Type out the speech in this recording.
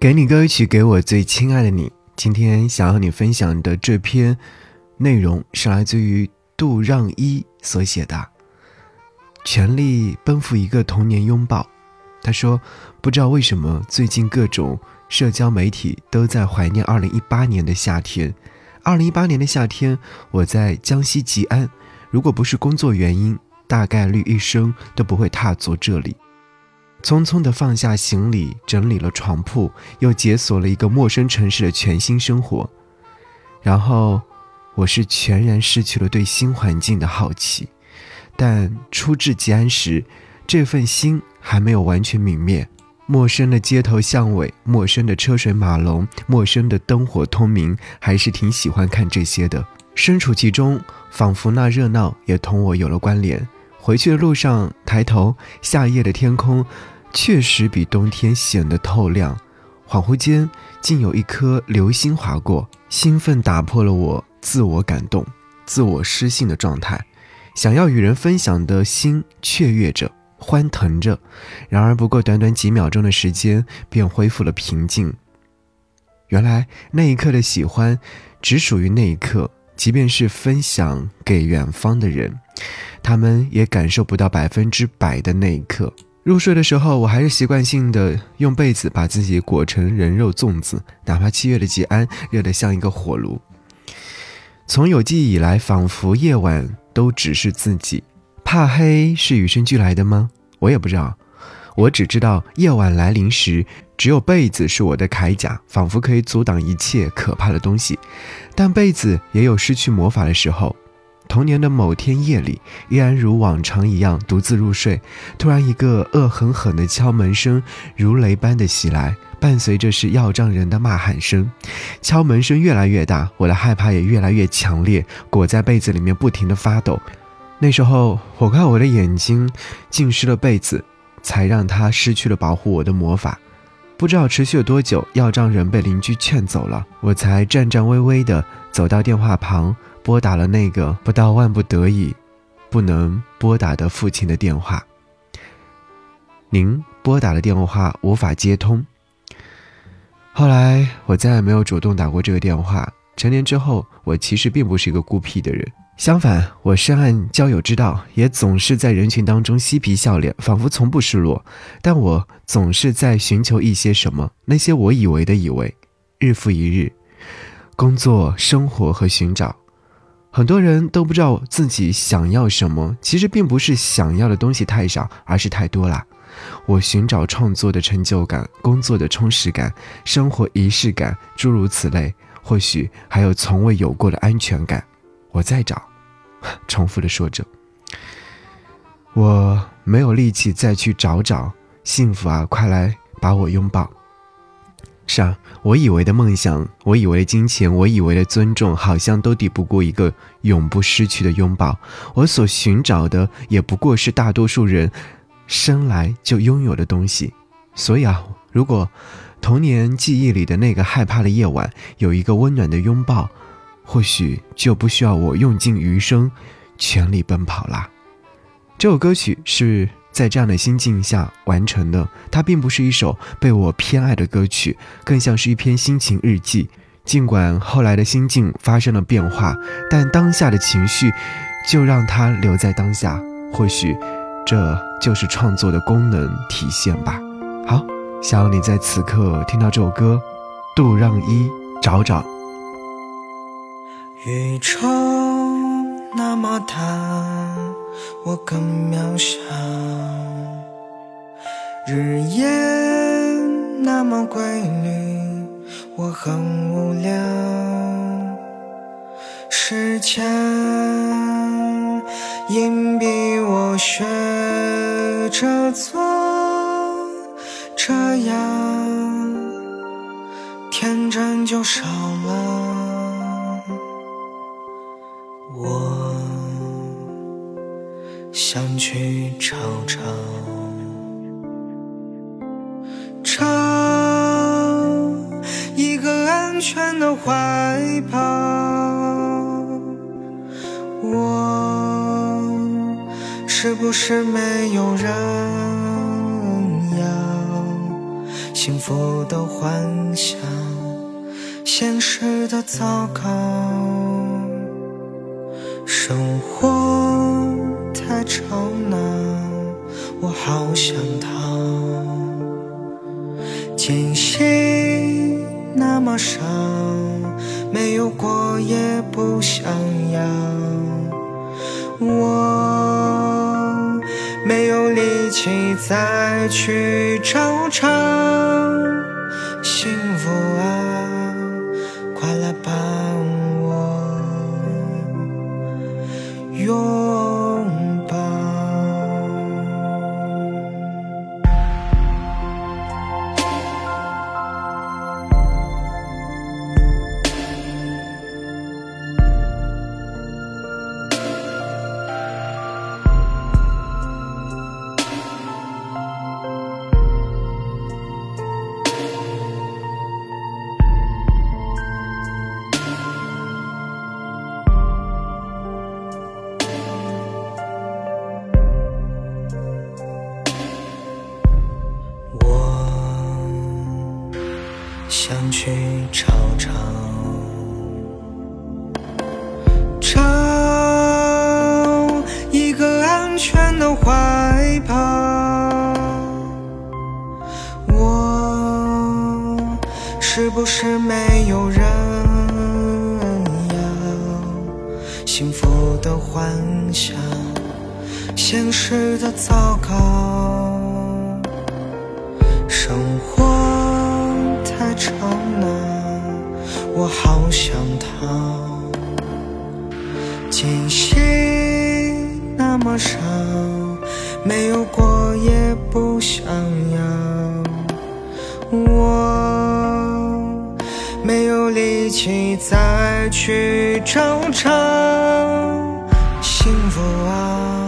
给你歌曲，给我最亲爱的你。今天想和你分享的这篇内容是来自于杜让一所写的，《全力奔赴一个童年拥抱》。他说：“不知道为什么，最近各种社交媒体都在怀念2018年的夏天。2018年的夏天，我在江西吉安。如果不是工作原因，大概率一生都不会踏足这里。匆匆地放下行李，整理了床铺，又解锁了一个陌生城市的全新生活。然后，我是全然失去了对新环境的好奇。但初至吉安时，这份心。”还没有完全泯灭，陌生的街头巷尾，陌生的车水马龙，陌生的灯火通明，还是挺喜欢看这些的。身处其中，仿佛那热闹也同我有了关联。回去的路上，抬头，夏夜的天空确实比冬天显得透亮。恍惚间，竟有一颗流星划过，兴奋打破了我自我感动、自我失信的状态，想要与人分享的心雀跃着。欢腾着，然而不过短短几秒钟的时间，便恢复了平静。原来那一刻的喜欢，只属于那一刻，即便是分享给远方的人，他们也感受不到百分之百的那一刻。入睡的时候，我还是习惯性的用被子把自己裹成人肉粽子，哪怕七月的吉安热得像一个火炉。从有记忆以来，仿佛夜晚都只是自己。怕黑是与生俱来的吗？我也不知道，我只知道夜晚来临时，只有被子是我的铠甲，仿佛可以阻挡一切可怕的东西。但被子也有失去魔法的时候。童年的某天夜里，依然如往常一样独自入睡，突然一个恶狠狠的敲门声如雷般的袭来，伴随着是要账人的骂喊声。敲门声越来越大，我的害怕也越来越强烈，裹在被子里面不停的发抖。那时候，我看我的眼睛浸湿了被子，才让他失去了保护我的魔法。不知道持续了多久，要账人被邻居劝走了，我才颤颤巍巍地走到电话旁，拨打了那个不到万不得已不能拨打的父亲的电话。您拨打的电话无法接通。后来，我再也没有主动打过这个电话。成年之后，我其实并不是一个孤僻的人。相反，我深谙交友之道，也总是在人群当中嬉皮笑脸，仿佛从不失落。但我总是在寻求一些什么，那些我以为的以为，日复一日，工作、生活和寻找。很多人都不知道自己想要什么，其实并不是想要的东西太少，而是太多了。我寻找创作的成就感，工作的充实感，生活仪式感，诸如此类，或许还有从未有过的安全感。我在找。重复的说着，我没有力气再去找找幸福啊！快来把我拥抱。是啊，我以为的梦想，我以为的金钱，我以为的尊重，好像都抵不过一个永不失去的拥抱。我所寻找的，也不过是大多数人生来就拥有的东西。所以啊，如果童年记忆里的那个害怕的夜晚，有一个温暖的拥抱。或许就不需要我用尽余生，全力奔跑啦。这首歌曲是在这样的心境下完成的，它并不是一首被我偏爱的歌曲，更像是一篇心情日记。尽管后来的心境发生了变化，但当下的情绪就让它留在当下。或许这就是创作的功能体现吧。好，想要你在此刻听到这首歌，杜让一找找。宇宙那么大，我更渺小；日夜那么规律，我很无聊。时间硬逼我学着做这样，天真就少了。想去找找，找一个安全的怀抱。我是不是没有人要？幸福的幻想，现实的糟糕。生活吵闹，我好想逃。惊喜那么少，没有过也不想要。我没有力气再去争吵，想去吵吵，找一个安全的怀抱。我是不是没有人要幸福的幻想，现实的糟糕？生活太吵闹，我好想逃。惊喜那么少，没有过也不想要。我没有力气再去争吵。幸福啊，